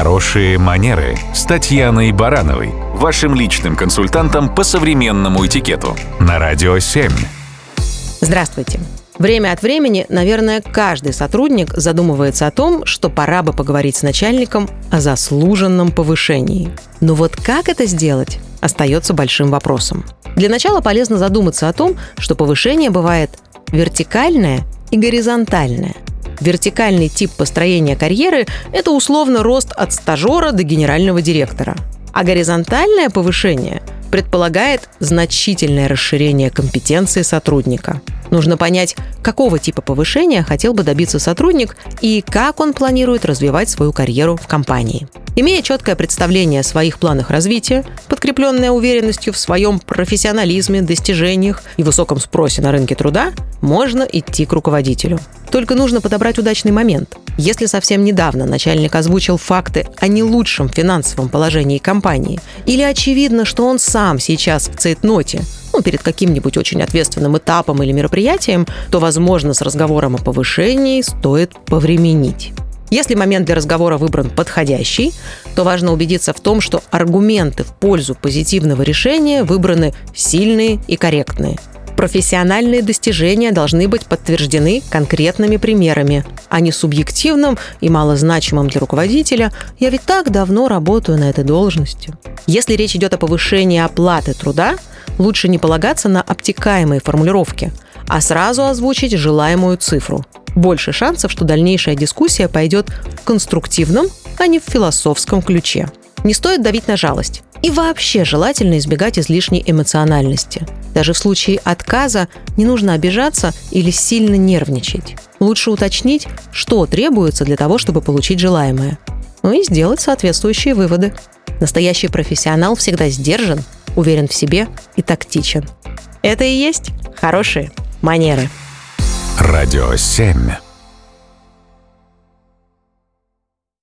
Хорошие манеры с Татьяной Барановой, вашим личным консультантом по современному этикету на Радио 7. Здравствуйте. Время от времени, наверное, каждый сотрудник задумывается о том, что пора бы поговорить с начальником о заслуженном повышении. Но вот как это сделать, остается большим вопросом. Для начала полезно задуматься о том, что повышение бывает вертикальное и горизонтальное – Вертикальный тип построения карьеры – это условно рост от стажера до генерального директора. А горизонтальное повышение предполагает значительное расширение компетенции сотрудника. Нужно понять, какого типа повышения хотел бы добиться сотрудник и как он планирует развивать свою карьеру в компании. Имея четкое представление о своих планах развития, подкрепленное уверенностью в своем профессионализме, достижениях и высоком спросе на рынке труда, можно идти к руководителю. Только нужно подобрать удачный момент. Если совсем недавно начальник озвучил факты о не лучшем финансовом положении компании, или очевидно, что он сам сейчас в цейтноте, ну, перед каким-нибудь очень ответственным этапом или мероприятием, то, возможно, с разговором о повышении стоит повременить. Если момент для разговора выбран подходящий, то важно убедиться в том, что аргументы в пользу позитивного решения выбраны сильные и корректные. Профессиональные достижения должны быть подтверждены конкретными примерами, а не субъективным и малозначимым для руководителя «я ведь так давно работаю на этой должности». Если речь идет о повышении оплаты труда, лучше не полагаться на обтекаемые формулировки, а сразу озвучить желаемую цифру – больше шансов, что дальнейшая дискуссия пойдет в конструктивном, а не в философском ключе. Не стоит давить на жалость. И вообще желательно избегать излишней эмоциональности. Даже в случае отказа не нужно обижаться или сильно нервничать. Лучше уточнить, что требуется для того, чтобы получить желаемое. Ну и сделать соответствующие выводы. Настоящий профессионал всегда сдержан, уверен в себе и тактичен. Это и есть хорошие манеры. Радио 7.